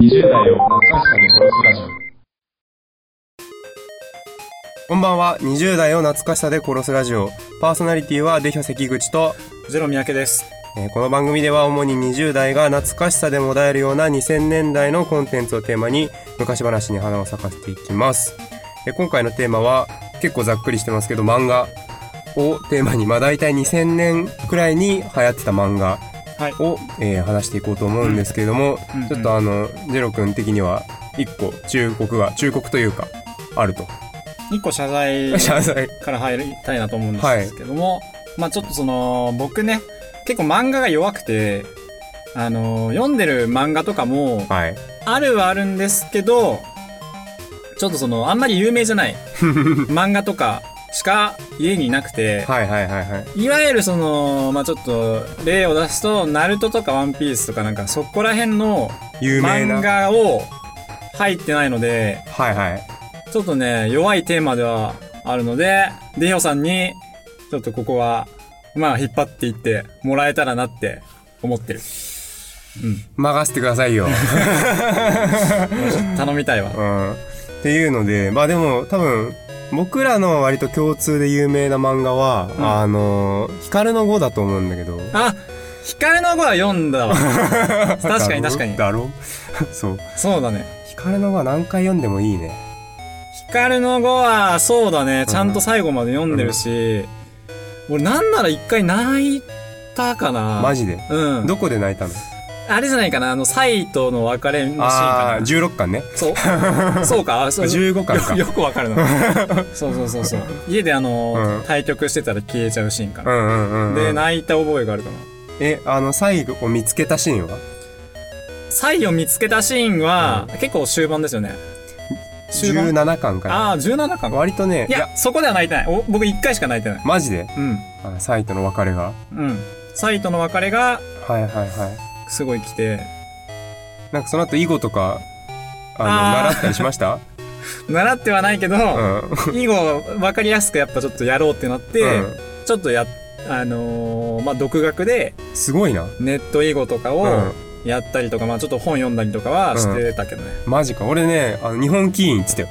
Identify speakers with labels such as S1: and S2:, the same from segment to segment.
S1: 20代を懐かしさで殺すラジ
S2: こんばんは20代を懐かしさで殺すラジオパーソナリティはデヒョ関口と、
S3: ゼロ三宅です。
S2: えーこの番組では主に20代が懐かしさでもだえるような2000年代のコンテンツをテーマに昔話に花を咲かせていきます、えー今回のテーマは結構ざっくりしてますけど漫画をテーマにまあ大体2000年くらいに流行ってた漫画
S3: はい。
S2: を、えー話していこうと思うんですけれども、
S3: うん。うん。
S2: ちょっとあのゼロ君的には一個忠告が忠告というかあると。
S3: 一個謝罪 から入りたいなと思うんですけども、まあちょっとその、僕ね、結構漫画が弱くて、あの、読んでる漫画とかも、
S2: はい。
S3: あるはあるんですけど、ちょっとその、あんまり有名じゃない 漫画とかしか家にいなくて、
S2: はいはいはいはい
S3: いわゆるその、まあちょっと、例を出すと、ナルトとかワンピースとかなんかそこら辺の
S2: 有名な
S3: 漫画を入ってないので、
S2: はいはい
S3: ちょっとね、弱いテーマではあるので、デヒョさんに、ちょっとここは、まあ引っ張っていってもらえたらなって思ってる。うん。
S2: 任せてくださいよ。
S3: 頼みたいわ。
S2: うん。っていうので、まあでも多分、僕らの割と共通で有名な漫画は、
S3: うん
S2: あの、光の碁だと思うんだけど。
S3: あ、光の碁は読んだわ。確かに確かに。
S2: だろ？そう。
S3: そうだね。
S2: 光の碁は何回読んでもいいね。
S3: 光の碁は、そうだね。ちゃんと最後まで読んでるし、俺なんなら一回泣いたかな。
S2: マジで？
S3: うん。
S2: どこで泣いたの？
S3: あれじゃないかな。あの、サイとの別れのシーンかな。
S2: 16巻ね。
S3: そう。そうか。あそう
S2: 15巻か
S3: よ よくわかるな。そうそうそうそう。家であの、
S2: うん
S3: 対局してたら消えちゃうシーンかな。
S2: うんうんうんうん。
S3: で、泣いた覚えがあるかな。
S2: え、あの、最後を見つけたシーンは？
S3: サイを見つけたシーンは、結構終盤ですよね。終盤
S2: ?17 巻から。
S3: ああ、17巻か。
S2: 割とね、
S3: いや、そこでは泣いてない。お僕1回しか泣いてない。
S2: マジで？
S3: うん。
S2: あサイとの別れが？
S3: うん。サイとの別れが、
S2: はいはいはい。
S3: すごい来て、
S2: なんかその後囲碁とか、あの、
S3: あー
S2: 習ったりしました？
S3: 習ってはないけど、
S2: うん。
S3: 囲碁分かりやすくやっぱちょっとやろうってなって、
S2: うん
S3: ちょっとや、あのーまあ、独学で
S2: すごいな。
S3: ネット囲碁とかを
S2: うん。
S3: やったりとか、まあちょっと本読んだりとかはしてたけどね。
S2: マジか。俺ね、あの、日本棋院っつってよ。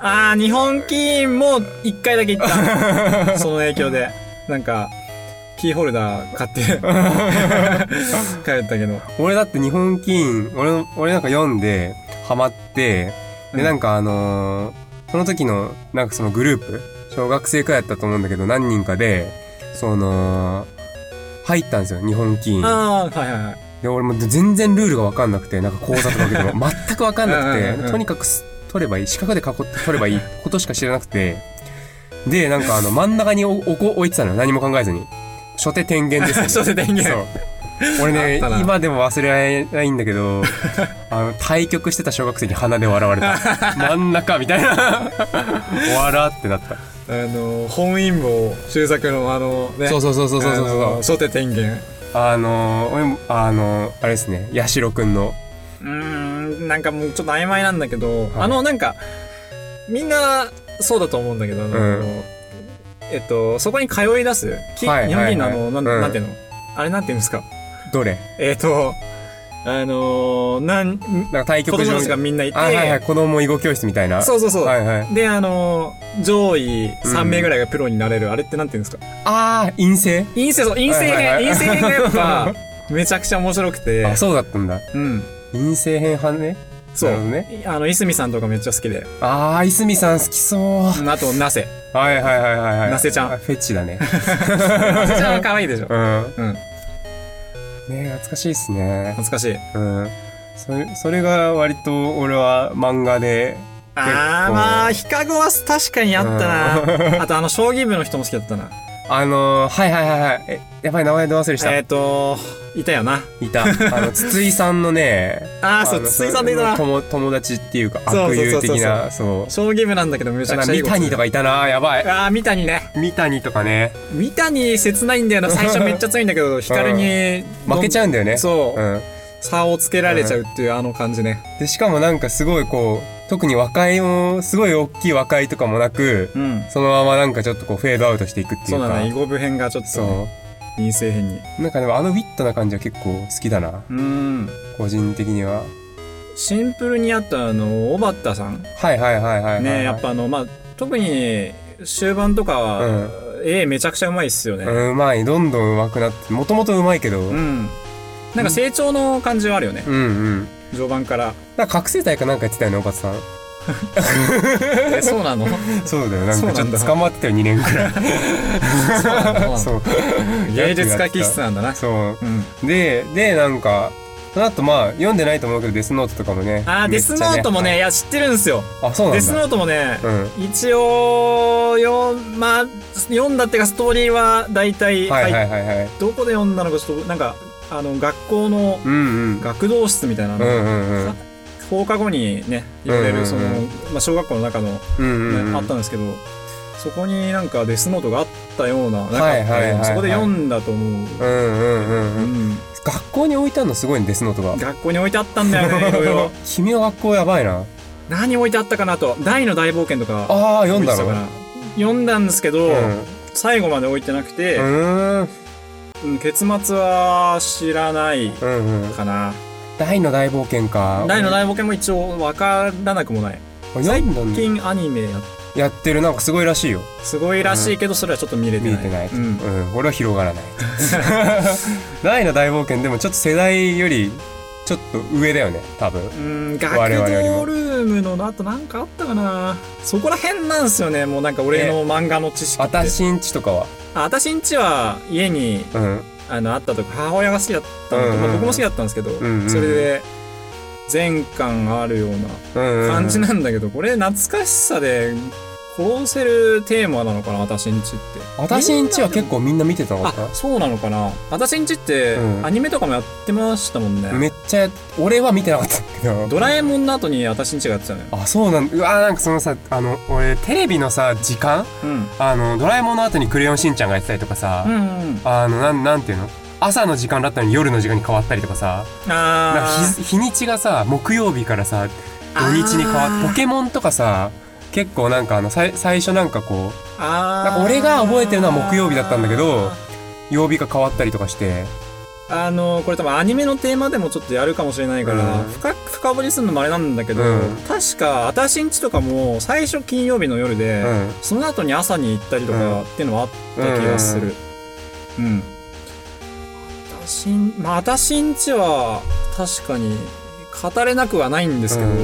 S3: あー、日本棋院も一回だけ行った。その影響で。なんか、キーホルダー買って 帰ったけど。
S2: 俺だって日本棋院、俺の、俺なんか読んで、ハマって、で、
S3: うん
S2: なんかあのーその時の、なんかそのグループ、小学生くらいやったと思うんだけど、何人かで、その、入ったんですよ、日本棋院。
S3: あー、はいはいはい。
S2: で、俺も全然ルールがわかんなくて、なんか講座とか受けても 全くわかんなくて、とにかくす取ればいい、四角で囲って取ればいいことしか知らなくて、で、なんかあの、真ん中におおこ置いてたのよ、何も考えずに。初手天元ですよ、ね。
S3: 初手天元。
S2: そう。俺ね今でも忘れられないんだけど あの対局してた小学生に鼻で笑われた。真ん中みたいな。笑ってなった。
S3: あの、本因坊周作のあの、ね。
S2: そうそうそうそうそうそう
S3: あの初手天元。
S2: あの俺もあのあれですね。八代くんの。
S3: うーん、なんかもうちょっと曖昧なんだけど、
S2: はい。
S3: あの、なんか、みんな、そうだと思うんだけど、あの、
S2: うん
S3: えっと、そこに通い出す、き
S2: はい
S3: 日本人のあの、なん、なんていうの？あれなんていうんですか？
S2: どれ？
S3: えっと、あのー、なん、
S2: なんか対
S3: 子供た
S2: 局場
S3: ちがみんないて、
S2: あはいはい子供囲碁教室みたいな。
S3: そうそうそう。
S2: はいはい。
S3: で、あのー、上位3名ぐらいがプロになれる、あれってなんていうんですか？
S2: ああ陰性？
S3: 陰性、そう、陰性編、
S2: はいはいはい。
S3: 陰性編がやっぱ、めちゃくちゃ面白くて、
S2: あそうだったんだ。
S3: うん。
S2: 陰性編派ね
S3: そう
S2: ね
S3: あの、いすみさんとかめっちゃ好きで、
S2: ああいすみさん好きそう
S3: あと、なせ。
S2: はいはいはいはいはい
S3: なせちゃん
S2: あフェチだね
S3: なせちゃんは可愛いでしょ。
S2: うん
S3: うん。
S2: ね懐かしいっすね
S3: 懐かしい。
S2: うん。それ、それが割と俺は漫画で、
S3: あ
S2: 結
S3: ー、
S2: 構
S3: まあ、ヒカゴは確かにあったな。あと、あの、将棋部の人も好きだったな。
S2: あのー、はいはいはいはい。え、やばい名前ど忘れした。
S3: えっ、ー、と、いたよな。
S2: いた。あの、筒井さんのね、
S3: あー、そう、
S2: の
S3: 筒井さんでいたな。
S2: 友友達っていうか、悪友的な、そう。
S3: 将棋部なんだけどめちゃくちゃいい
S2: 三谷とかいたな、やばい。
S3: あー、三谷ね。
S2: 三谷とかね、
S3: 三谷切ないんだよな。最初めっちゃ強いんだけど、光に、
S2: 負けちゃうんだよね。
S3: そう、
S2: うん。
S3: 差をつけられちゃうっていうあの感じね。
S2: で、しかもなんかすごいこう、特に和解も、すごい大きい和解とかもなく、
S3: うん。
S2: そのままなんかちょっとこうフェードアウトしていくっていうか。
S3: そうだね。囲碁部編がちょっと、
S2: そ
S3: ね、陰性編に。
S2: う。なんかでもあのウィットな感じは結構好きだな。
S3: うん。
S2: 個人的には。
S3: シンプルにあったあの、小畑さん。
S2: はいはいはいはいはいはい。
S3: ね、やっぱあの、まあ、特に終盤とかは、
S2: うん
S3: 絵めちゃくちゃうまいっすよね。
S2: うんうまい。どんどん上手くなって、もともとうまいけど。う
S3: うんん。なんか成長の感じはあるよね。
S2: うん。
S3: 序盤から。
S2: なんか覚醒剤かなんかやってたよね、岡田さん。
S3: え、そうなの？
S2: そうだよ。なんかちょっと捕まってたよ、2年くらい。
S3: そ
S2: そう。
S3: 芸術家気質なんだな。
S2: そう。
S3: うん。
S2: で、で、なんか、その後まあ、読んでないと思うけど、デスノートとかもね。
S3: あー、
S2: めっちゃ
S3: デスノートもね、いや、知ってるんですよ。
S2: あ、そうなんだ。
S3: デスノートもね、
S2: うん。
S3: 一応、よ、まあ、読んだっていうか、ストーリーは大体、
S2: はいは
S3: はい
S2: はいはい。
S3: どこで読んだのかちょっと、なんか、あの、学校の。学童室みたいなの、
S2: うんうんうん。
S3: 放課後にね、言われる、その、まあ、小学校の中の、ね。あったんですけど、そこになんかデスノートがあったような、なかそこで読んだと思う。
S2: 学校に置いてあるのすごいね、デスノートが。
S3: 学校に置いてあったんだよね、いろいろ。
S2: 君の学校やばいな。
S3: 何置いてあったかなと。大の大冒険とか。
S2: ああ、読んだの？
S3: 置いてたから読んだんですけど、
S2: うん
S3: 最後まで置いてなくて、結末は知らない
S2: うんうん。
S3: かな。
S2: 大の大冒険か。
S3: 大の大冒険も一応わからなくもない。
S2: 読
S3: 最近アニメや
S2: やってる、なんかすごいらしいよ。
S3: すごいらしいけど、それはちょっと見れてない。
S2: 見えてない。
S3: う
S2: うんん。俺は広がらない。大の大冒険でもちょっと世代より、ちょっと上だよね、多分。
S3: うん、学
S2: 我々よりも
S3: 童ルームのあとなんかあったかな？そこら辺なんですよね、もうなんか俺の漫画の知識って。
S2: 私んちとかは？
S3: あ私んちは家に
S2: うん。
S3: あのあったとか母親が好きだったのと、
S2: うんうん
S3: 僕も好きだったんですけど、
S2: んうん
S3: それで全巻あるような
S2: うんうん。
S3: 感じなんだけど、これ懐かしさで殺せるテーマなのかな私んちって。
S2: 私んちは結構みんな見てたのか
S3: あそうなのかな？私んちって、
S2: うん。
S3: アニメとかもやってましたもんね、
S2: めっちゃ、俺は見てなかったけど。
S3: ドラえもんの後に私んちがやってたのよ。
S2: あ、そうなんだ。うわーなんかそのさ、あの、俺、テレビのさ、時間？
S3: うん。
S2: あの、ドラえもんの後にクレヨンしんちゃんがやってたりとかさ、
S3: うんうん
S2: あの、なん、なんていうの？朝の時間だったのに夜の時間に変わったりとかさ、なんか
S3: あ
S2: 日日にちがさ、木曜日からさ、土日に変わって、ポケモンとかさ、結構なんかあの、最初なんかこう、なんか俺が覚えてるのは木曜日だったんだけど曜日が変わったりとかして、
S3: あのこれ多分アニメのテーマでもちょっとやるかもしれないから、
S2: うん。
S3: 深く深掘りするのもあれなんだけど、
S2: うん。
S3: 確か私んちとかも最初金曜日の夜で、
S2: うん。
S3: その後に朝に行ったりと
S2: うん。
S3: かっていうのはあった気がする。うん、私んまあ私んちは確かに語れなくはないんですけど
S2: う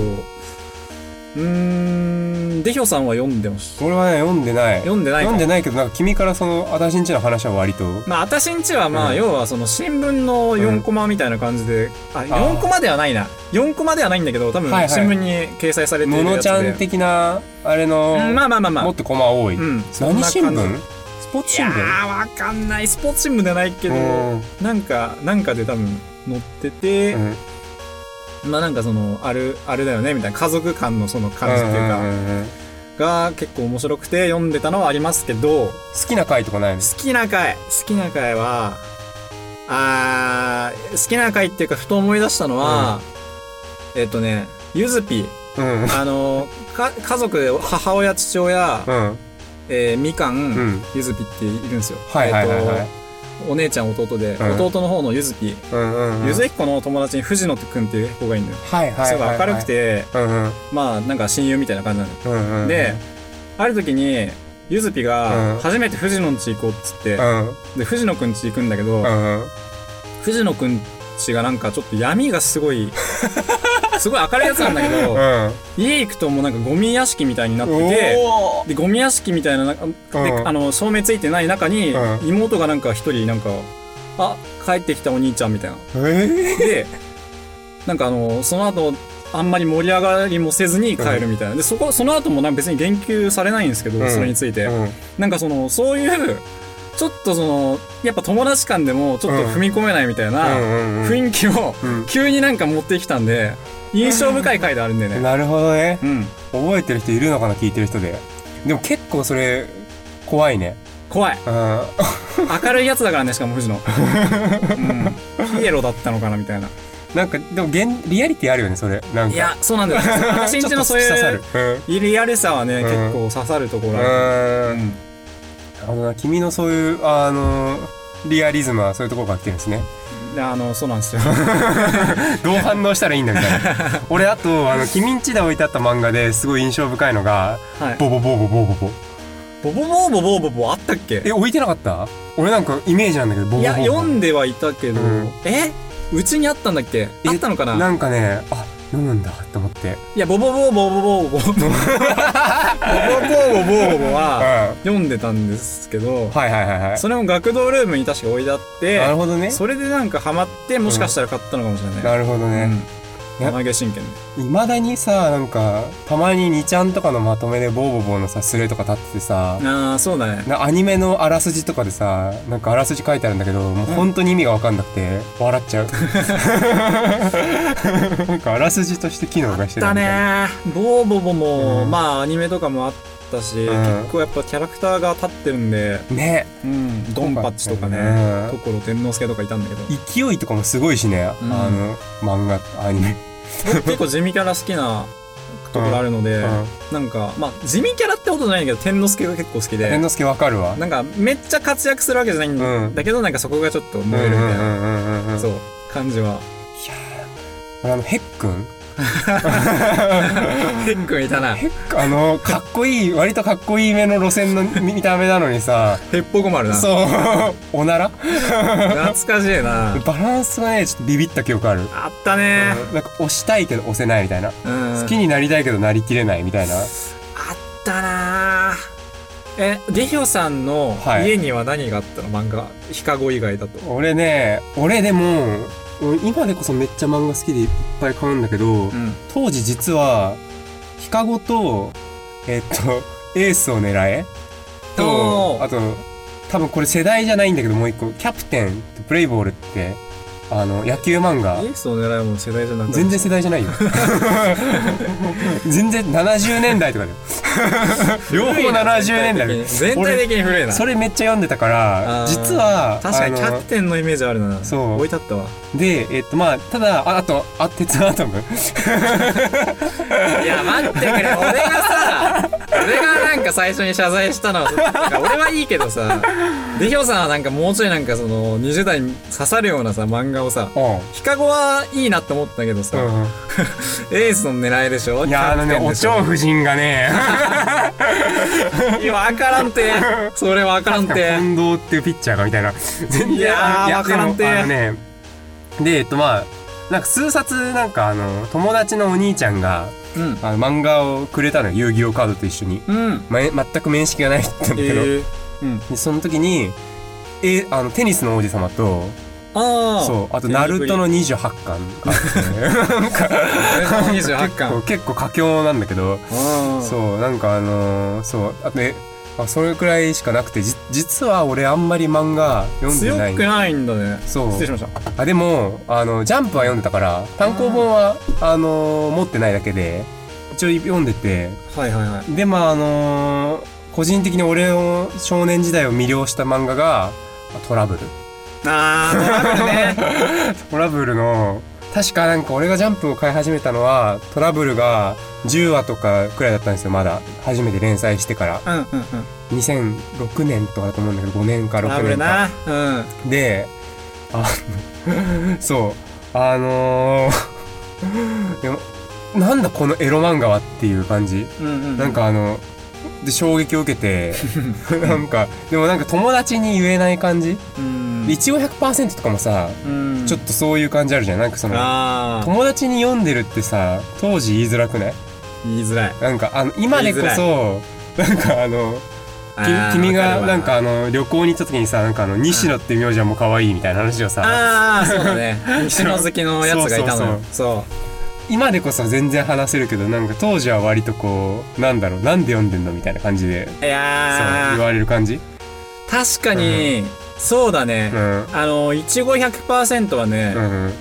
S3: うーんデヒョさんは読んでました
S2: 俺はね、読んでない。
S3: 読んでないか
S2: 読んでないけど、なんか君からその、私んちの話は割と、
S3: まあ、私んちはまあ、
S2: うん
S3: 要はその新聞の4コマみたいな感じで、あ、4コマではないな。4コマではないんだけど、多分
S2: はいはい
S3: 新聞に掲載されてる
S2: の
S3: やつで。
S2: のちゃん的な、あれの、
S3: うんまあまあまあまあ。
S2: もっとコマ多い。
S3: うん。そん
S2: 何新
S3: な感じ
S2: 聞スポーツ
S3: いや
S2: 新聞
S3: ー、わかんない。スポーツ新聞ではないけど、
S2: うん
S3: なんか、なんかで多分載ってて、
S2: うん
S3: まあなんかその、ある、あれだよね、みたいな家族間のその感じっていうか、
S2: んんうんうん
S3: が結構面白くて読んでたのはありますけど、
S2: 好きな回とかないの？
S3: 好きな回、好きな回は、あー、好きな回っていうか、ふと思い出したのは、えっとね、ゆずぴ、
S2: うん。
S3: あの、か、家族で母親、父親、
S2: うん。
S3: えーみかん、
S2: うん。
S3: ゆずぴっているんですよ。
S2: はいはいはいはい
S3: えっとお姉ちゃん、弟で、
S2: うん
S3: 弟の方のゆずぴ、
S2: うんうんうん。
S3: ゆずひこの友達に藤野くんっていう子がいるのよ。
S2: はいはいはいはい。
S3: すごい明るく。て、
S2: うんうん。
S3: まあ、なんか親友みたいな感じなのよ。
S2: うんうん。
S3: で、ある時に、ゆずぴ
S2: うん
S3: が初めて藤野ん家行こうっつって、
S2: うん。
S3: で、藤野くん家行くんだけど。藤野くん家がなんかちょっと闇がすごい、すごい明るいやつなんだけど、
S2: うん。
S3: 家行くともうなんかゴミ屋敷みたいになってて、で、ゴミ屋敷みたいなな、で、
S2: うん
S3: あの、照明ついてない中に、
S2: うん
S3: 妹がなんか一人なんか、あ、帰ってきたお兄ちゃんみたいな。
S2: え
S3: で、なんかあの、その後、あんまり盛り上がりもせずに帰るみたいな。で、そこ、その後もなんか別に言及されないんですけど、
S2: うん
S3: それについて。なんかその、そういう、ちょっとその、やっぱ友達間でもちょっと踏み込めないみたいな
S2: うんうんうん
S3: 雰囲気を
S2: うん
S3: 急になんか持ってきたんで、印象深い回であるんだよね。
S2: なるほどね。
S3: うん。
S2: 覚えてる人いるのかな？聞いてる人で。でも結構それ、怖いね。
S3: 怖い。
S2: うん。
S3: 明るいやつだからね、しかも藤野。うん。ピエロだったのかなみたいな。
S2: なんか、でも現、リアリティあるよね、それ。なんか。
S3: いや、そうなんだよ。私んちのそういう
S2: 刺さる。
S3: リアルさはね、
S2: うん
S3: 結構刺さるところある。
S2: うん。あのな、君のそういう、あの、リアリズムはそういうところから来てるんですね。
S3: あのそうなんですよ。
S2: どう反応したらいいんだみたいな。俺あとあの君んちで置いてあった漫画ですごい印象深いのが
S3: はい。
S2: ボボボボボボボ。
S3: ボボボーボボーボボあったっけ
S2: え置いてなかった俺なんかイメージなんだけどボボボ
S3: いや
S2: ボ
S3: 読んではいたけど、
S2: うん
S3: えうちにあったんだっけ
S2: え
S3: あったのかな
S2: なんかねあ読むんだって思って。
S3: いやボボボーボボボーボ。ボボボボボボボボは
S2: う
S3: 読んでたんですけど
S2: んはいはいはいはい。
S3: それも学童ルームに確か置いてあって
S2: なるほどね。
S3: それでなんかハマってもしかしたら買ったのかもしれない、
S2: なるほどね
S3: うん
S2: いや
S3: 投げ真剣で
S2: いまだにさなんかたまに2ちゃんとかのまとめでボーボボーのさスレとか立っててさ
S3: ああそうだね。
S2: なアニメのあらすじとかでさなんかあらすじ書いてあるんだけどもう本当に意味が分かんなくて笑っちゃう。なんかあらすじとして機能がして
S3: だ
S2: るみたいな。
S3: ねボーボボも、
S2: うん。
S3: まあアニメとかもあったし、
S2: ん。
S3: 結構やっぱキャラクターが立ってるんで、
S2: ね。
S3: うん、ドンパッチとかね、
S2: うん。
S3: 所天之助とかいたんだけど。
S2: 勢いとかもすごいしね、
S3: うん。
S2: あの漫画アニメ。
S3: 僕 結構地味キャラ好きなところあるので、
S2: うん。
S3: なんかまあ地味キャラってことじゃないんだけど天之助が結構好きで。
S2: 天之助わかるわ。
S3: なんかめっちゃ活躍するわけじゃないん
S2: うん。
S3: だけど、なんかそこがちょっと燃えるみたいな、
S2: うんうんうんうんうん
S3: そう感じは。
S2: 俺あのヘックン？
S3: ヘックンいたな
S2: ヘックあのかっこいい割とかっこいいめの路線の見見た目なのにさ。
S3: ヘッポコ丸な。
S2: そう。おなら？
S3: 懐かしいな。
S2: バランスがねちょっとビビった記憶ある。
S3: あったね。
S2: なんか押したいけど押せないみたいな、
S3: うん。
S2: 好きになりたいけどなりきれないみたいな。
S3: あったな。えデヒョさんの
S2: はい。
S3: 家には何があったの？漫画ヒカゴ以外だと。
S2: 俺ね俺でも俺今でこそめっちゃ漫画好きでいっぱい買うんだけど、
S3: うん
S2: 当時実はヒカゴとえっと エースを狙え？とあと多分これ世代じゃないんだけどもう一個。キャプテンプレイボールってあの野球漫画。
S3: イエスを狙いも世代じゃなくて
S2: 全然世代じゃないよ。全然70年代とかだよ。両方70年代
S3: 全体的に。古いな。
S2: それめっちゃ読んでたから実は
S3: 確かにキャプテンのイメージあるな。
S2: そう。
S3: 置いてあったわ
S2: でえっとまあただああとあ鉄アトム。
S3: いや待ってくれ俺がさ俺がなんか最初に謝罪したのは俺はいいけどさデヒョさんはなんかもうちょいなんかその20代に刺さるようなさ漫画をさ
S2: う
S3: ヒカゴはいいなって思ったけどさ、
S2: ん、うん。
S3: エースの狙いでしょ？
S2: いやあのねお蝶夫人がね。
S3: いやわからんて。それわからんて。
S2: 近藤っていうピッチャーがみたいな。全
S3: いやーわからんて。
S2: あのねでえっとまあなんか数冊なんかあの友達のお兄ちゃんが
S3: うん。
S2: あの漫画をくれたのよ。遊戯王カードと一緒に、
S3: うん。
S2: ま、全く面識がないんだけど、
S3: えー、うん。
S2: でその時にえあのテニスの王子様と
S3: ああ
S2: そうあとナルトの28巻。があってなんか
S3: 28
S2: 結構
S3: 巻
S2: 結構佳境なんだけど。そうなんかあのーそうあとねあそれくらいしかなくてじ実は俺あんまり漫画読んで
S3: 強
S2: ない。
S3: くないんだね。
S2: そう。
S3: 失礼しました。
S2: あでもあのジャンプは読んでたから単行本はあのー持ってないだけで一応読んでて。
S3: はいはいはい。
S2: でまああのー個人的に俺の少年時代を魅了した漫画がトラブル。
S3: あートラブルね。
S2: トラブルの確かなんか俺がジャンプを買い始めたのはトラブルが10話とかくらいだったんですよまだ。初めて連載してから。
S3: うんうんうん。
S2: 2006年とかだと思うんだけど5年か
S3: トラ
S2: 6年か。
S3: ブルな。うん。
S2: であの そう。あのー でもなんだこのエロ漫画はっていう感じ。
S3: うんうん。
S2: なんかあので衝撃を受けて なんかでもなんか友達に言えない感じ。
S3: うん
S2: でいちご100%とかもさ
S3: うん。
S2: ちょっとそういう感じあるじゃん。なんかその友達に読んでるってさ当時言いづらくない？
S3: 言いづらい。
S2: なんかあの今でこそなんかあの君がなんかあの旅行に行った時にさなんかあの西野って名字はもう可愛いみたいな話をさ
S3: ああそうだね。西野好きのやつがいたのよ。そ
S2: 今でこそ全然話せるけどなんか当時は割とこうなんだろうなんで読んでんのみたいな感じで
S3: うい
S2: そう言われる感じ？
S3: 確かにそうだね。
S2: うん。
S3: あのいちご100%はね
S2: うんうん。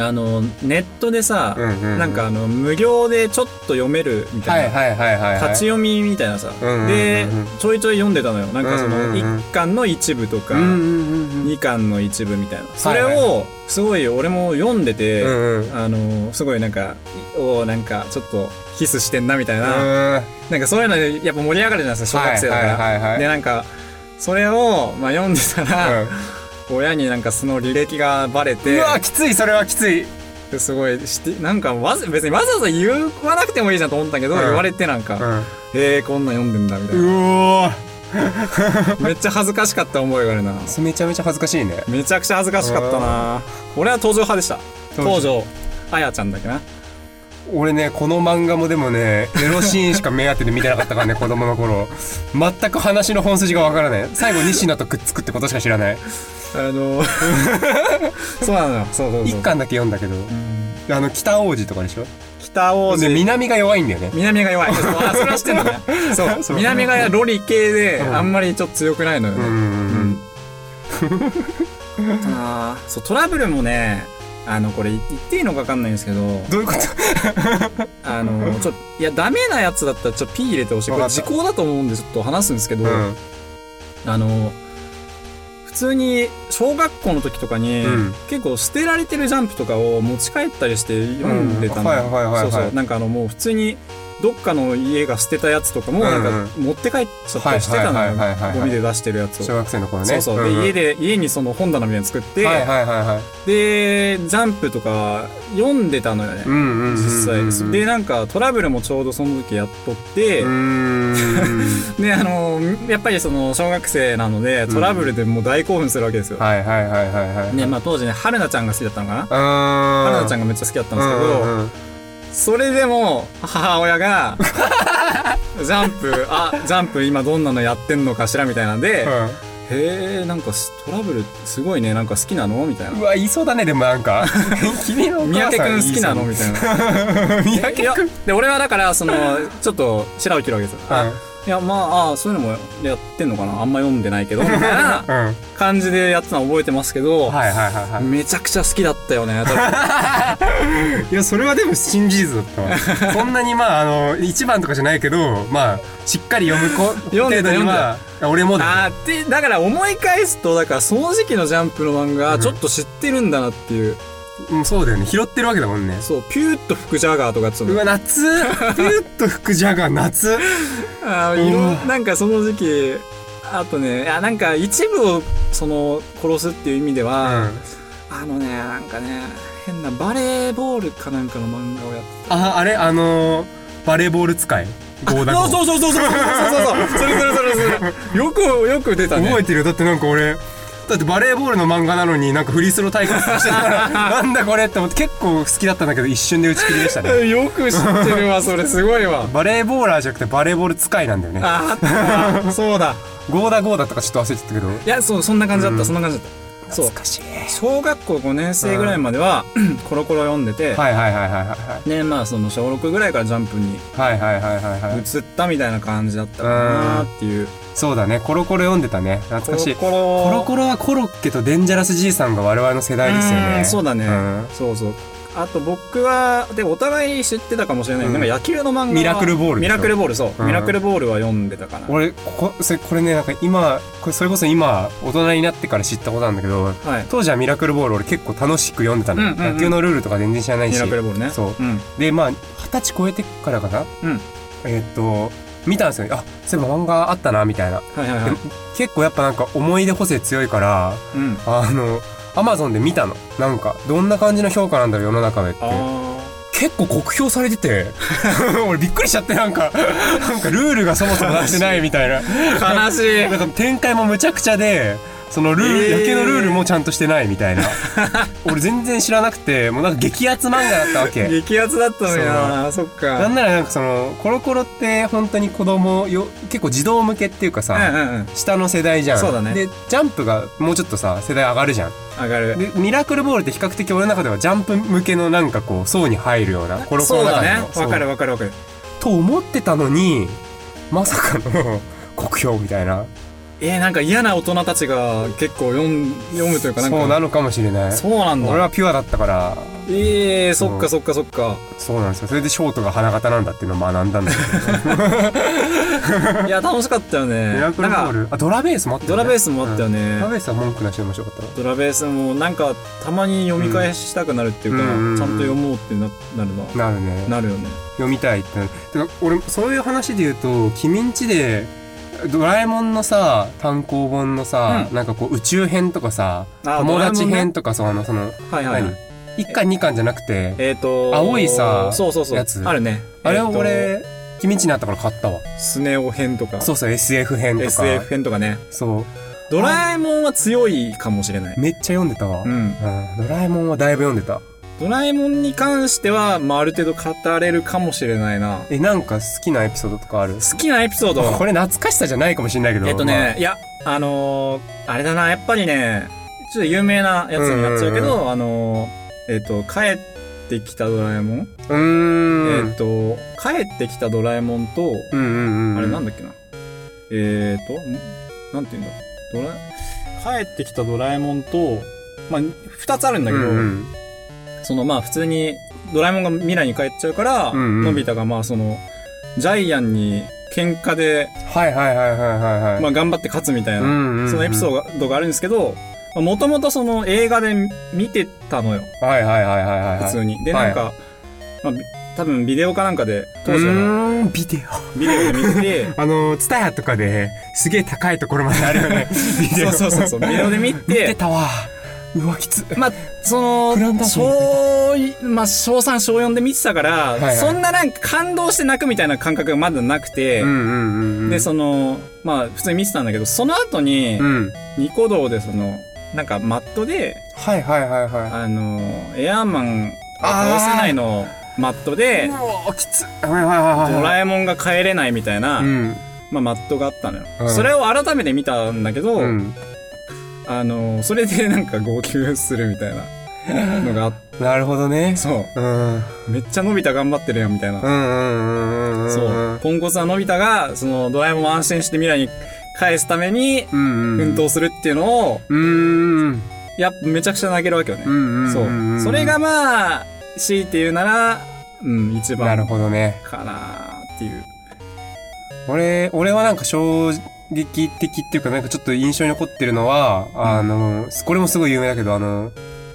S3: あのネットでさ
S2: うんうんうん。
S3: なんかあの無料でちょっと読めるみたいな
S2: はいはいはいはいはい。
S3: 立ち読みみたいなさ。
S2: うんうん
S3: でちょいちょい読んでたのよ。なんかその
S2: うん
S3: 1巻の一部とか
S2: うんうんうん
S3: 2巻の一部みたいな。それ
S2: はい。
S3: をすごい俺も読んでて
S2: うんうん。
S3: あのすごいなんかおなんかちょっとキスしてんなみたいな。
S2: うん。
S3: なんかそういうのでやっぱ盛り上がるじゃないですか小学生だから。でなんかそれをまあ読んでたら
S2: うん。
S3: 親になんかその履歴がバレ
S2: う
S3: て
S2: わきついそれはきつい。
S3: すごいしてなんかわざ別にわざわざ言わなくてもいいじゃんと思ったけど、
S2: うん。
S3: 言われてなんか、
S2: うん。
S3: えー、こんなん読んでんだみたいう
S2: お
S3: めっちゃ恥ずかしかった思いがあるな。
S2: めちゃめちゃ恥ずかしいね。
S3: めちゃくちゃ恥ずかしかったな。俺は登場派でした。
S2: 登場
S3: 登場あやちゃんだっけな
S2: 俺ねこの漫画もでもねエロシーンしか目当てで見てなかったからね 子供の頃。全く話の本筋がわからない。最後西野とくっつくってことしか知らない。
S3: あの そうなのよ。そうそうそう。
S2: 一巻だけ読んだけど。
S3: うん。
S2: あの北王子とかでしょ？
S3: 北王子。
S2: で南が弱いんだよね。
S3: 南が弱い。そうあそれは知ってんのね。そう。南がロリ系で
S2: うん。
S3: あんまりちょっと強くないのよね。
S2: うんうん。うん。
S3: あーそうトラブルもねあのこれ言っていいのか分かんないんですけど
S2: どういうこと？
S3: あのちょいやダメなやつだったらちょっと P 入れてほしい。これ時効だと思うんでちょっと話すんですけど、
S2: うん。
S3: あの普通に小学校の時とかに、
S2: うん。
S3: 結構捨てられてるジャンプとかを持ち帰ったりして読んでたの、
S2: うん。はいはいはいはい。
S3: そうそう。なんかあのもう普通にどっかの家が捨てたやつとかもなんか
S2: うん。
S3: 持って帰っちゃったりしてたのよゴミで出してるやつを。
S2: 小学生の頃ね。
S3: そうそう。で、
S2: んん。
S3: 家で家にその本棚みたいなの作って、
S2: はいはいはいはい。
S3: でジャンプとか読んでたのよね、実際。でなんかトラブルもちょうどその時やっとって、であのやっぱりその小学生なのでトラブルでもう大興奮するわけですよ、
S2: はいはいはいはいはい
S3: ねまあ、当時ね春菜ちゃんが好きだったのかな？春菜ちゃんがめっちゃ好きだったんですけど、
S2: うんうんうん
S3: それでも母親が ジャンプあジャンプ今どんなのやってんのかしらみたいなんで、へえんかトラブルすごいねなんか好きなのみたいな。
S2: うわ言いそうだねでもなんか。君のお
S3: 三
S2: 母さん
S3: 宅くん。好きなのみたいな。
S2: な三宅くん
S3: で俺はだからそのちょっと白を切るわけですよ、
S2: うん
S3: いやまああそういうのもやってんのかな。あんま読んでないけど。みたいな
S2: うん
S3: 感じでやってたの覚えてますけど、
S2: はいはいはいはい。
S3: めちゃくちゃ好きだったよね。
S2: いやそれはでも新事実だったわ。そんなにまああの一番とかじゃないけどまあしっかり読む子
S3: 読んでた
S2: 程度には俺もだ
S3: あーってだから思い返すとだからその時期のジャンプの漫画ちょっと知ってるんだなっていう、
S2: うんそうだよね。拾ってるわけだもんね。
S3: そうピューッと吹くジャガーとかやってたの。
S2: うわ夏。ピュッと吹くジャガー夏。
S3: あーいろ
S2: うん。
S3: なんかその時期あとねいやなんか一部をその殺すっていう意味では、あのねなんかね変なバレーボールかなんかの漫画をやって
S2: ああれ？あのーバレーボール使い？ゴーダゴー。
S3: そうそうそうそうそうそうそうそうそれそれそれそれ。よくよく出たね。
S2: 覚えてるよ。だってなんか俺だってバレーボールの漫画なのになんかフリースロー対決してたからなんだこれって思って結構好きだったんだけど一瞬で打ち切りでしたね。
S3: よく知ってるわそれすごいわ。
S2: バレーボーラーじゃなくてバレーボール使いなんだよね。
S3: ああそうだ。
S2: ゴーダゴーダとかちょっと忘れてたけど。
S3: いやそうそんな感じだった、
S2: うん。
S3: そんな感じだった
S2: 懐かしい。
S3: 小学校5年生ぐらいまでは、コロコロ読んでて、
S2: はいはいはいはいはい
S3: ねまあその小6ぐらいからジャンプに
S2: はいはいはいはいはいはい。
S3: 移ったみたいな感じだったかなっていう。
S2: そうだね。コロコロ読んでたね。懐かしい。
S3: コロコロ。
S2: はコロッケとデンジャラスじいさんが我々の世代ですよ
S3: う
S2: ね
S3: んそうだね、
S2: ん。
S3: そうそうあと僕はでお互い知ってたかもしれない、
S2: うん。
S3: なんか野球の漫画は
S2: ミラクルボール
S3: ミラクルボールそう、
S2: うん。
S3: ミラクルボールは読んでたかな
S2: 俺ここそれこれねなんか今これそれこそ今大人になってから知ったことなんだけど
S3: はい。
S2: 当時はミラクルボール俺結構楽しく読んでたの、
S3: うんうんうん。
S2: 野球のルールとか全然知らない
S3: ミ
S2: し
S3: ラクルボールね。
S2: そう。
S3: うん。
S2: でまあ二十歳超えてからかな。
S3: うん。
S2: えーっと見たんですよ。あそういえば漫画あったなみたいな。
S3: はいはいはい。
S2: で結構やっぱなんか思い出補正強いから
S3: うん。
S2: あのアマゾンで見たの。なんかどんな感じの評価なんだろう世の中でって。
S3: あ
S2: 結構酷評されてて。俺びっくりしちゃってなんか。なんかルールがそもそも出してないみたいな。
S3: ー悲しい。
S2: なんか展開もむちゃくちゃでそのルール、
S3: えー。
S2: 野球のルールもちゃんとしてないみたいな。俺全然知らなくてもうなんか激アツ漫画だったわけ。
S3: 激アツだったのよな。そっか。
S2: なんならなんかそのコロコロって本当に子供よ結構児童向けっていうかさ、
S3: うんうんうん。
S2: 下の世代じゃん。
S3: そうだね。
S2: でジャンプがもうちょっとさ世代上がるじゃん。
S3: 上がる。
S2: でミラクルボールって比較的俺の中ではジャンプ向けのなんかこう層に入るようなコロコ
S3: そうだね。わかるわかるわかる。
S2: と思ってたのにまさかの酷評みたいな
S3: えー、なんか嫌な大人たちが結構読ん読むというかなんか。
S2: そうなのかもしれない。
S3: そうなんだ。
S2: 俺はピュアだったから。
S3: ええー、そっかそっかそっか。
S2: そうなんですよ。それでショートが花形なんだっていうのを学んだんだけど。
S3: いや楽しかったよね。
S2: ミラクルボール。あドラベースもあったよね。
S3: ドラベースもあったよね。
S2: うん。ドラベースは文句なしで面白かったな
S3: ドラベースもなんかたまに読み返したくなるっていうか、
S2: うん
S3: ちゃんと読もうってななるな
S2: なるね。
S3: なるよね。
S2: 読みたいってなる。てか俺そういう話で言うと君んちでドラえもんのさ単行本のさ、
S3: うん。
S2: なんかこう宇宙編とかさ
S3: あ
S2: 友達編とかさあのその
S3: はいはいはい。
S2: 何？1巻2巻じゃなくて
S3: えっ、と
S2: 青いさ
S3: そうそうそう。
S2: やつ。
S3: あるね。
S2: あれを
S3: えー
S2: 君んちにあったから買ったわ。
S3: スネ夫編とか。
S2: そうそう SF 編とか。
S3: SF 編とかね。
S2: そう。
S3: ドラえもんは強いかもしれない。
S2: めっちゃ読んでたわ、
S3: うん。
S2: うん。ドラえもんはだいぶ読んでた
S3: ドラえもんに関しては、まあ、ある程度語れるかもしれないな。
S2: えなんか好きなエピソードとかある？
S3: 好きなエピソード？
S2: これ懐かしさじゃないかもしれないけど。
S3: えっとね、いやあのーあれだな。やっぱりねちょっと有名なやつになっちゃうけど、
S2: うん
S3: あのーえっ、と帰ってきたドラえもん、
S2: まあうーん。
S3: えっ、と帰ってきたドラえもんと、
S2: うんうんうん。
S3: あれなんだっけな。えっ、とん？なんて言うんだ？ドラ帰ってきたドラえもんとまあ二つあるんだけど、
S2: うんうん
S3: そのまあ普通にドラえもんが未来に帰っちゃうから、
S2: うんうん。
S3: のび太がまあそのジャイアンに喧嘩で、
S2: はいはいはいはいはいはい。
S3: まあ、頑張って勝つみたいな、
S2: うんうんうん。
S3: そのエピソードがあるんですけどもともとその映画で見てたのよ。
S2: はいはいはいはいはいはい。
S3: 普通に。で
S2: はい
S3: なんか、まあ、び多分ビデオかなんかで当時
S2: う
S3: の
S2: ビデオ。
S3: ビデオで見てて
S2: あのツタヤとかですげえ高いところまであるよね。ビデオ
S3: そうそうそうそう。ビデオ。で見
S2: 見て
S3: て
S2: たわうわきつ
S3: まあその小いまあ小3小4で見てたから、
S2: いはい。
S3: そんななんか感動して泣くみたいな感覚がまだなくて、
S2: うんうんうんうん。
S3: でそのまあ普通に見てたんだけどその後に
S2: うん。
S3: ニコ動でそのなんかマットで
S2: はいはいはいはい。
S3: あのエアーマンが倒せないのマットで
S2: うわきつはいはいはいはい。
S3: ドラえもんが帰れないみたいな、
S2: うん。
S3: まあ、マットがあったのよ、
S2: うん。
S3: それを改めて見たんだけど、
S2: うん
S3: あのそれでなんか号泣するみたいなのがあって。
S2: なるほどね。
S3: そ
S2: う。ん。
S3: うめっちゃのび太頑張ってるやんみたいな、
S2: うんうんうんうんうん
S3: そうポンコツなのび太がそのドラえもんを安心して未来に返すために
S2: うんうん
S3: 奮闘するっていうのを
S2: うーん
S3: やっぱめちゃくちゃ泣けるわけよね、
S2: うんうんうん
S3: そう
S2: うん。
S3: それがまあ強いて言うならうん一番
S2: なるほどね。
S3: かなっていう。
S2: 俺俺はなんか衝撃的っていうかなんかちょっと印象に残ってるのは、あのこれもすごい有名だけどあの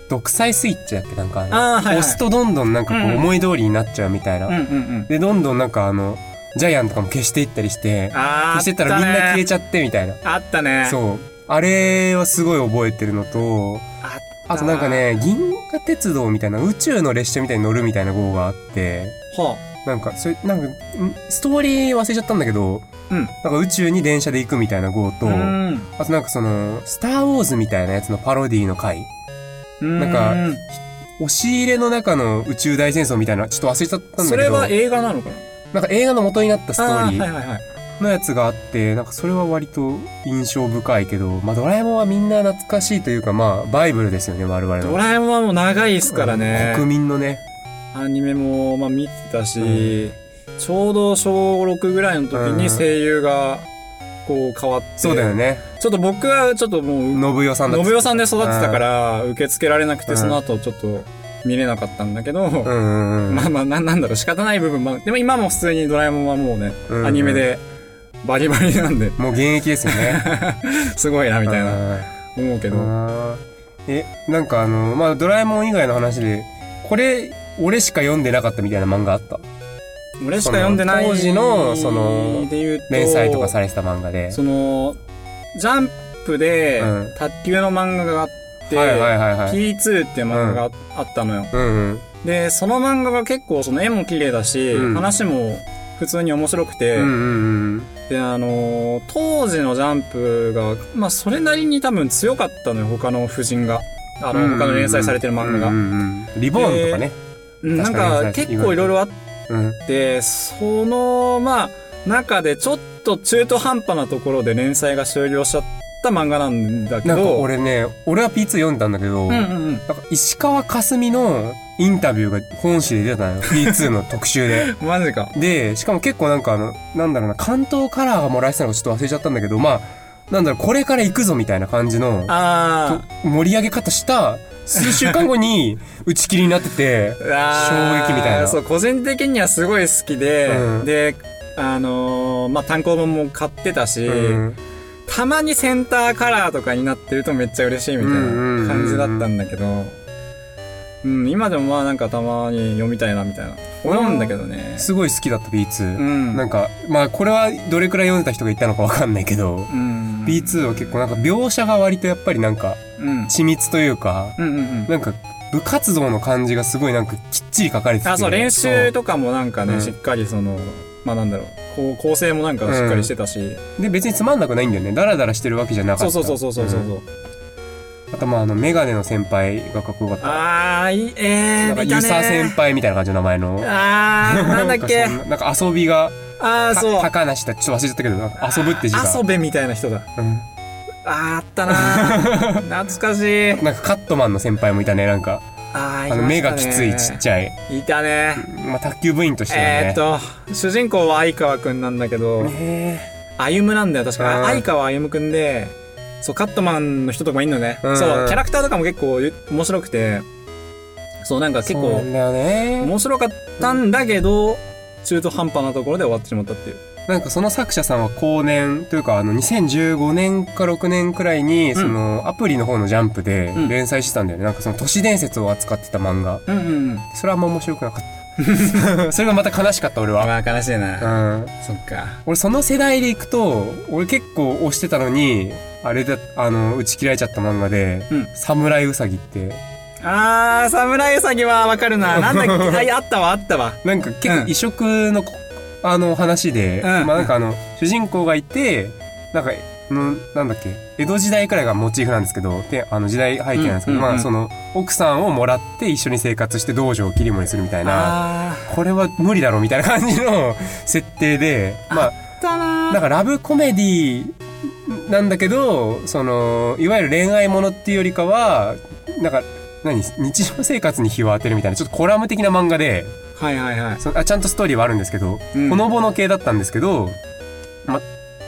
S2: 独裁スイッチだっけなんか
S3: はいはい。
S2: 押すとどんどんなんかこ
S3: うん
S2: う思い通りになっちゃうみたいな、
S3: うんうんうん。
S2: でどんどんなんかあのジャイアンとかも消していったりして消してったらみんな消え
S3: ち
S2: ちゃってみたいな。
S3: あったね。
S2: そう。あれはすごい覚えてるのと
S3: あ
S2: あとなんかね銀河鉄道みたいな宇宙の列車みたいに乗るみたいな号があって
S3: は
S2: なんかそれなんかん？ストーリー忘れちゃったんだけど
S3: うん。
S2: なんか宇宙に電車で行くみたいな号と、
S3: うん。
S2: あとなんかその、スター・ウォーズみたいなやつのパロディの回。なんか
S3: うん
S2: 押し入れの中の宇宙大戦争みたいな、ちょっと忘れちゃったんだけど、
S3: それは映画なのかな？
S2: なんか映画の元になったストーリー
S3: あはいはいはい
S2: のやつがあって、なんかそれは割と印象深いけど、まあドラえもんはみんな懐かしいというか、まあバイブルですよね、我々の。
S3: ドラえもんはもう長いですからね。
S2: 国民のね。
S3: アニメもまあ見てたし、ちょうど小6ぐらいの時に声優がこう変わって、
S2: そうだよね。
S3: ちょっと僕はちょっともう
S2: 信代さんだ
S3: 信代さんで育ってたから受け付けられなくて
S2: うん。
S3: その後ちょっと見れなかったんだけど、
S2: うんうんうん。
S3: まあまあななんだろう仕方ない部分もでも今も普通にドラえもんはもうね、
S2: うんうん。
S3: アニメでバリバリなんで。
S2: もう現役ですよね。
S3: すごいなみたいな。
S2: な。
S3: 思うけど、
S2: え、なんかあの、まあドラえもん以外の話で、これ、俺しか読んでなかったみたいな漫画あった？
S3: 俺しか読んでない
S2: 当時のその連載とかされてた漫画で。
S3: そのジャンプで
S2: うん
S3: 卓球の漫画があって、
S2: はいはいはいはい。
S3: P2 っていう漫画があったのよ、
S2: うんうん。
S3: でその漫画が結構その絵も綺麗だし、
S2: うん
S3: 話も普通に面白くて、
S2: うんうんうん。
S3: であのー当時のジャンプがまあそれなりに多分強かったのよ他の婦人があの、他の連載されてる漫画が、
S2: うんうんうんリボーンとかね。
S3: うんなん
S2: 確か
S3: 結構いろいろあっ
S2: うん。
S3: てそのまあ中でちょっと中途半端なところで連載が終了しちゃった漫画なんだけど
S2: なんか俺ね、俺は P2 読んだんだけど、
S3: うんうんうん
S2: なんか石川佳純のインタビューが本誌で出たのよ。P2 の特集で。
S3: マジか
S2: で、しかも結構なんかあの、なんだろうな、関東カラーがもらえてたのかちょっと忘れちゃったんだけど、まあ、なんだろう、これから行くぞみたいな感じの、盛り上げ方した、数週間後に打ち切りになってて、衝撃みたいな。
S3: そう個人的にはすごい好きで、
S2: うん。
S3: であのーまあ単行本も買ってたし、
S2: うん。
S3: たまにセンターカラーとかになってるとめっちゃ嬉しいみたいな感じだったんだけど、うん、今でもまあなんかたまに読みたいなみたいな。思うんだけどね。
S2: すごい好きだった B2、
S3: うん。
S2: なんかまあこれはどれくらい読んでた人が言ったのかわかんないけど、
S3: うん。
S2: B2 は結構なんか描写が割とやっぱりなんか
S3: うん。
S2: 緻密というか、
S3: うんうんうん。
S2: なんか部活動の感じがすごいなんかきっちり書かれてて。
S3: あそう練習とかもなんかね、
S2: う。ん
S3: しっかりそのまあなんだろう。こう構成もなんかしっかりしてたし、
S2: で別につまんなくないんだよね。ダラダラしてるわけじゃなかった。
S3: そうそうそうそうそうそう、
S2: んあとまああのメガネの先輩がかっこよかった。
S3: あーいいえー、
S2: なんか
S3: いたね。
S2: ユサ先輩みたいな感じの名前の。
S3: あーなんだっけ。
S2: ななんか遊びが
S3: あーそう。
S2: た高梨だ。ちょっと忘れちゃったけど遊ぶって字が。
S3: 遊べみたいな人だ。
S2: うん。
S3: あーあったなー。懐かしい。
S2: なんかカットマンの先輩もいたねなんか。
S3: あー
S2: あの目がきついちっち
S3: ゃ
S2: ゃい、
S3: いいたね。
S2: まあ、卓球部員としてはね。
S3: えー、っと主人公は相川くんなんだけど、
S2: ね
S3: 歩夢なんだよ確か。
S2: うん。
S3: 相川歩夢くんでそうカットマンの人とかもいんのね、
S2: うん。
S3: そうキャラクターとかも結構面白くて。そうなんか結構面白かったんだけど中途半端なところで終わってしまったっていう。
S2: なんかその作者さんは後年というかあの2015年か6年くらいにそのアプリの方のジャンプで
S3: うん。
S2: 連載してたんだよね、なんかその都市伝説を扱ってた漫画。
S3: うんうんうん。
S2: それはあんま面白くなかった。それがまた悲しかった俺は。
S3: まあ悲しいうな、
S2: ん。
S3: そっか。
S2: 俺その世代でいくと俺結構推してたのにあれだあの打ち切られちゃった漫画で
S3: うん「
S2: サムライウサギ」って。
S3: あー侍うさぎはわかるな。なんだっけ？あいやあったわあったわ。
S2: なんか結
S3: うん。
S2: 構異色のこ、あの話で、
S3: うん。
S2: まあなんかあの主人公がいてなんかのなんだっけ？江戸時代くらいがモチーフなんですけどであの時代背景なんですけど、
S3: うんうんうん
S2: まあその奥さんをもらって一緒に生活して道場を切り盛りするみたいな。
S3: あ
S2: これは無理だろみたいな感じの設定でまあ
S3: ーだな
S2: なんかラブコメディなんだけどそのいわゆる恋愛ものっていうよりかはなんか何？日常生活に日を当てるみたいなちょっとコラム的な漫画で
S3: はいはいはい。
S2: そあちゃんとストーリーはあるんですけど、
S3: うん。
S2: ほのぼの系だったんですけど、ま、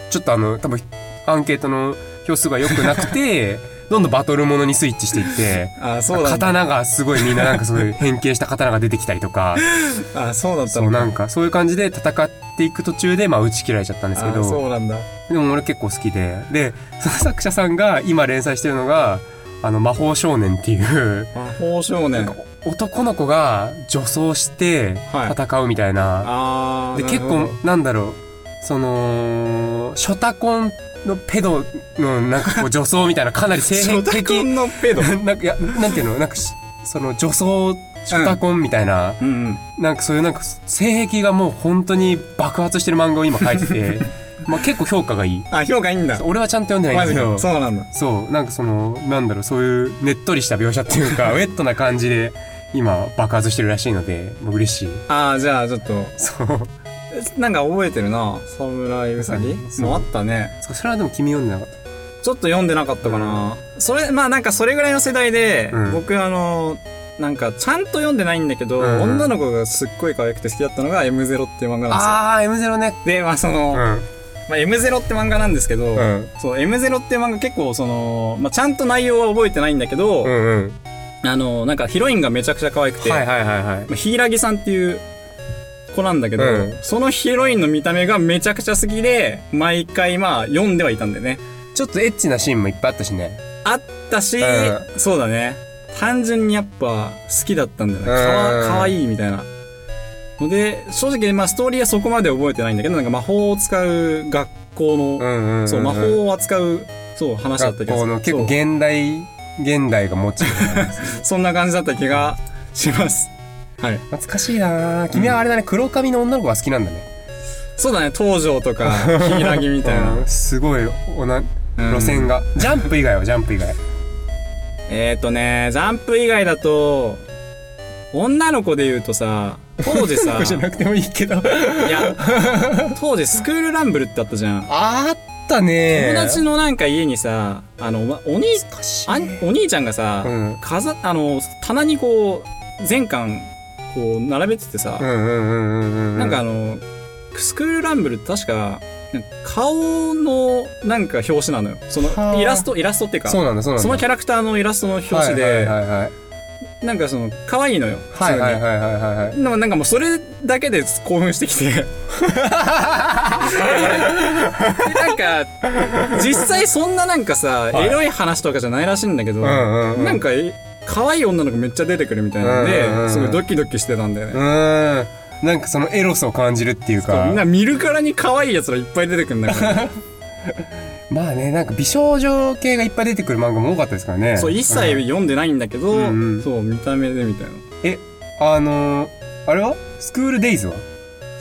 S2: ちょっとあの多分アンケートの票数が良くなくて どんどんバトルものにスイッチしていって
S3: あーそうだ。
S2: 刀がすごいみんななんかそういう変形した刀が出てきたりとか。
S3: あーそうだった
S2: そうなんかそういう感じで戦っていく途中でまあ打ち切られちゃったんですけ
S3: あーそ
S2: ど
S3: うなんだ。
S2: でも俺結構好きで。でその作者さんが今連載してるのが「あの魔法少年」っていう。
S3: 魔法少年。
S2: 男の子が女装して
S3: はい。
S2: 戦うみたいな、
S3: あー
S2: で結構なんだろう。そのショタコンのペドのなんかこう女装みたいなかなり性癖
S3: ンのペド。
S2: なんかいやなんていうの？なんかしその女装ショタコンみたいな、
S3: うんうん。
S2: なんかそういうなんか性癖がもう本当に爆発してる漫画を今書いてて まあ結構評価がいい。
S3: あ評価いいんだ。
S2: 俺はちゃんと読んでないんだけど。
S3: そうなんだ。
S2: そうなんかそのなんだろうそういうねっとりした描写っていうか ウェットな感じで今爆発してるらしいのでもう嬉しい。
S3: ああじゃあちょっと。
S2: そう
S3: なんか覚えてるな。侍うさぎもうあったね。
S2: それはでも君読んでなかった。
S3: ちょっと読んでなかったかな。それまあなんかそれぐらいの世代で、
S2: うん。
S3: 僕あのなんかちゃんと読んでないんだけど、
S2: うん
S3: 女の子がすっごい可愛くて好きだったのが M0 っていう漫画なん
S2: ああ M0 ね
S3: ですよでまあその、
S2: うん。
S3: まあ、M0 って漫画なんですけど、
S2: うん。
S3: そう M0 っていう漫画結構その、まあ、ちゃんと内容は覚えてないんだけど、
S2: うんうん。
S3: あのなんかヒロインがめちゃくちゃ可愛くて、
S2: はいはいはいはい。
S3: まあ、柊さんっていう子なんだけど、
S2: うん。
S3: そのヒロインの見た目がめちゃくちゃ好きで毎回まあ読んではいたんだよね。
S2: ちょっとエッチなシーンもいっぱいあったしね。
S3: あったし、
S2: う
S3: そうだね。単純にやっぱ好きだったんだよね。かわ
S2: うん。
S3: かわいいみたいな。ので正直まあストーリーはそこまで覚えてないんだけどなんか魔法を使う学校の、
S2: んうんうん
S3: そう魔法を扱うそう話だった気がする。
S2: の結構現代現代がモチーフ
S3: そんな感じだった気がしますはい。
S2: 懐かしいな。君はあれだね黒髪の女の子が好きなんだね。
S3: そうだね東條とか 柊みたいな。
S2: うん。すごいおな
S3: うん。
S2: 路線が。ジャンプ以外はジャンプ以外。
S3: えー、っとね、ジャンプ以外だと、女の子で言うとさ、当時さ、
S2: じゃなくてもいいけど。
S3: いや、当時スクールランブルってあったじゃん。
S2: あったね。
S3: 友達のなんか家にさ、あの、まお兄、あんお兄ちゃんがさ、
S2: うん。
S3: 飾あの、棚にこう、全巻、こう、並べててさなんかあの、スクールランブルって確か、顔のなんか表紙なのよ。そ
S2: はあ。
S3: のイラスト、イラストっていうか、
S2: そうなんだそうなんだ。
S3: そのキャラクターのイラストの表紙で、
S2: はいはいはいはい
S3: なんかその、可愛いのよ。
S2: はいはいはいはいはい。はい
S3: で。もなんかもうそれだけで興奮してきて。で なんか、実際そんななんかさ、
S2: はい。
S3: エロい話とかじゃないらしいんだけど、
S2: うんうんうん。
S3: なんかえ可愛い女の子めっちゃ出てくるみたいなんで、
S2: うんうんうん。
S3: すごいドキドキしてたんだよね。
S2: う。ーん。なんかそのエロスを感じるっていうか。
S3: みんな見るからに可愛いやつらいっぱい出てくるんだから。
S2: まあねなんか美少女系がいっぱい出てくる漫画も多かったですからね。
S3: そう、一切読んでないんだけど、
S2: うんうん。
S3: そう、見た目でみたいな。
S2: あのー、あれは？スクールデイズは？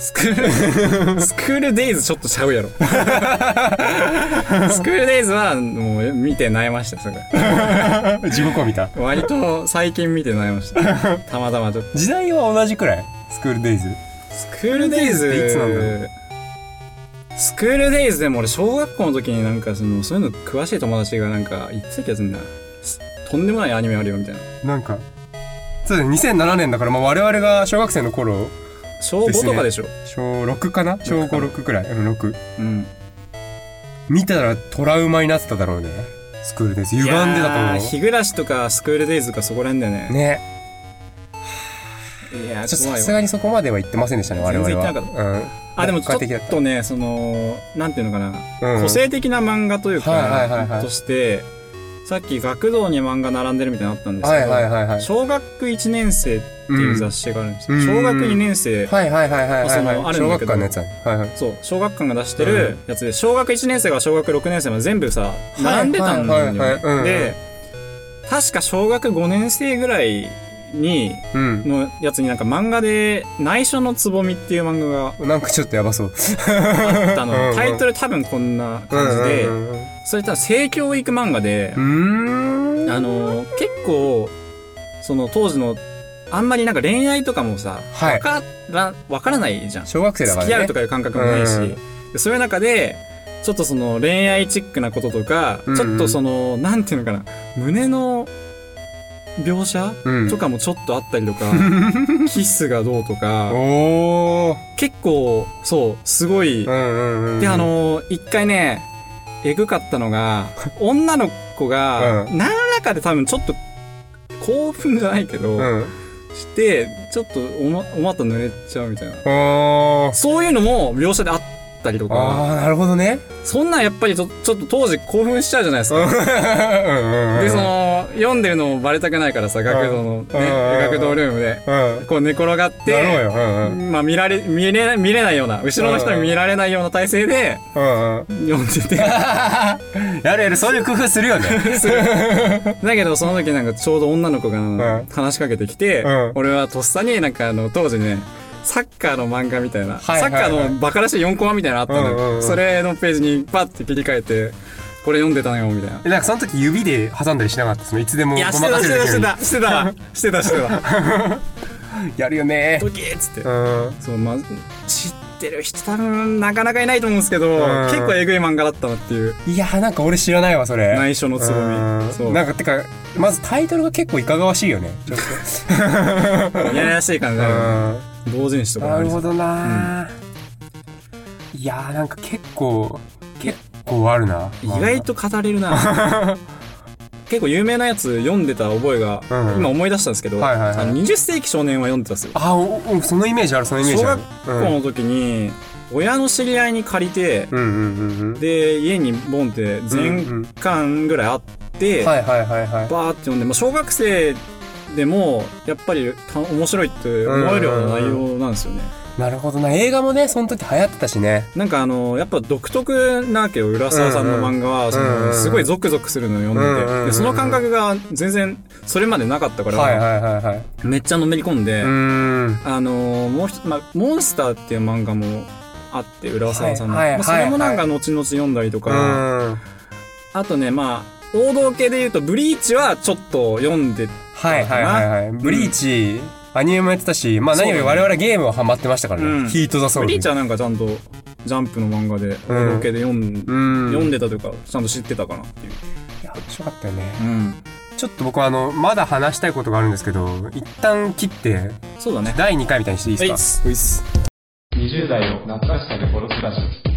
S3: スクール、スクールデイズちょっとちゃうやろ。スクールデイズはもう見て悩ました、すぐ。
S2: 地獄を見た
S3: 割と最近見て悩ました。たまたまと。
S2: 時代は同じくらい？スクールデイズ
S3: スクールデイズ
S2: っていつなんだろ
S3: スクールデイズでも俺小学校の時になんかそのそういうの詳しい友達がなんか言ってた気がするんとんでもないアニメあるよみたいな
S2: なんかそうだね2007年だから、まあ、我々が小学生の頃
S3: 小5とかでしょ？
S2: 小6かな？小56くらい。うん6
S3: うん。
S2: 見たらトラウマになってただろうね。スクールデイズ。歪んでたと
S3: いやー
S2: 思
S3: 日暮らしとかスクールデイズとかそこら辺だよね。
S2: うね。
S3: いや
S2: ちょっと
S3: 怖いわ
S2: さすがにそこまでは言ってませんでしたね我々は
S3: 全然言ってな
S2: うん
S3: あでもちょっとねそのなんていうのかな、
S2: うん。
S3: 個性的な漫画というか、
S2: はいはいはいはい。
S3: としてさっき学童に漫画並んでるみたいなのあったんですけど、
S2: はいはいはいはい。
S3: 小学1年生っていう雑誌があるんですよ、
S2: うん。
S3: 小学2年生、
S2: はいはいはいはい
S3: その
S2: はい。はい小
S3: あるんだけど。
S2: 学館のやつはいはい。
S3: そう小学館が出してるやつで小学1年生が小学6年生まで全部さ並んでたんだよね、で確か小学5年生ぐらいに
S2: うん。
S3: のやつになんか漫画で「内緒のつぼみ」っていう漫画が
S2: なんかちょっとやばそう。
S3: あったの。タイトル多分こんな感じでそれ多分性教育漫画であの結構その当時のあんまりなんか恋愛とかもさ
S2: はい。
S3: わからわからないじゃん。
S2: 小学生だからね。
S3: 付き合うとかいう感覚もないし、そういう中でちょっとその恋愛チックなこととか、
S2: うんうん。
S3: ちょっとそのなんていうのかな胸の描写、
S2: うん。
S3: とかもちょっとあったりとか キスがどうとか。結構そうすごい、であの一回ねえぐかったのが 女の子が
S2: う
S3: 何らかで多分ちょっと興奮じゃないけど、
S2: うん。
S3: してちょっとおまお股濡れちゃうみたいな。そういうのも描写であったりとか
S2: ああなるほどね。
S3: そんなんやっぱりちょちょっと当時興奮しちゃうじゃないですか。で、その、読んでるのもバレたくないからさ、学童のね、
S2: うん
S3: 学童ルームで、
S2: うん。
S3: こう寝転がって、まあ見られ、見れ、見れないような、後ろの人に見られないような体勢で読んでて、
S2: やるやるそういう工夫するよね。
S3: だけどその時なんかちょうど女の子が
S2: ん。
S3: 話しかけてきて、
S2: うん。
S3: 俺はとっさになんかあの、当時ね、サッカーの漫画みたいな、サッカーのバカらしい4コマみたいなのあったのよ、それのページにパッて切り替えて、これ読んでたのよ、みたいな。
S2: なんかその時指で挟んだりしなかった？そのいつでも
S3: いや、
S2: ご
S3: してた、してた、してた、してたわ、してた、してた。
S2: うにやるよね
S3: ドキッつって
S2: う。ん
S3: そう、まあ、知ってる人多分なかなかいないと思うんですけど、
S2: ん
S3: 結構えぐい漫画だったなっていう。
S2: いやなんか俺知らないわそれ
S3: 内緒のつぼ
S2: うん
S3: み。そう。
S2: なんかてかまずタイトルが結構いかがわしいよねちょっ
S3: いやらしい感じ
S2: と
S3: だよ
S2: うん
S3: ね。同人誌とか
S2: なるほどな、いやーなんか結構結構あるな。
S3: 意外と語れるな。結構有名なやつ読んでた覚えが、
S2: うん。
S3: 今思い出したんですけど、
S2: はいはいはい。
S3: あの20世紀少年は読んでたんですよ。
S2: あおおそのイメージあるそのイメージ
S3: 小
S2: ある。
S3: 学校の時に、親の知り合いに借りて、
S2: うんうんうんうん。
S3: で、家にボンって全巻ぐらいあって、
S2: はいはいはいはい。
S3: バーって読んで、まあ、小学生でもやっぱりた面白いって思えるような内容なんですよね。
S2: なるほどな。映画もねその時流行ってたしね。
S3: なんかあのやっぱ独特なわけよ浦沢さんの漫画は、そのすごいゾクゾクするのを読んでて、でその感覚が全然それまでなかったから、
S2: はいはいはいはい
S3: めっちゃのめり込んで、あのもうまあ、モンスターっていう漫画もあって浦沢さんの、
S2: はいはい
S3: まあ、それもなん
S2: はい
S3: か後々読んだりとか、
S2: うん。
S3: あとねまあ王道系で言うとブリーチはちょっと読んで
S2: はいはいはいはい。ブリーチ、アニメもやってたしまあ何より我々ゲームはハマってましたからね、
S3: うん。
S2: ヒート・ザ・ソウル。
S3: ブリーチはなんかちゃんとジャンプの漫画で王道系で読ん,、
S2: うん。
S3: 読んでたというかちゃんと知ってたかなっていう。
S2: いや面白かったよね。
S3: うん。
S2: ちょっと僕はあのまだ話したいことがあるんですけど一旦切って
S3: そうだね。
S2: 第2回みたいにしていいですか？
S3: はいっす。
S1: 20代を懐かしさで殺すラジオ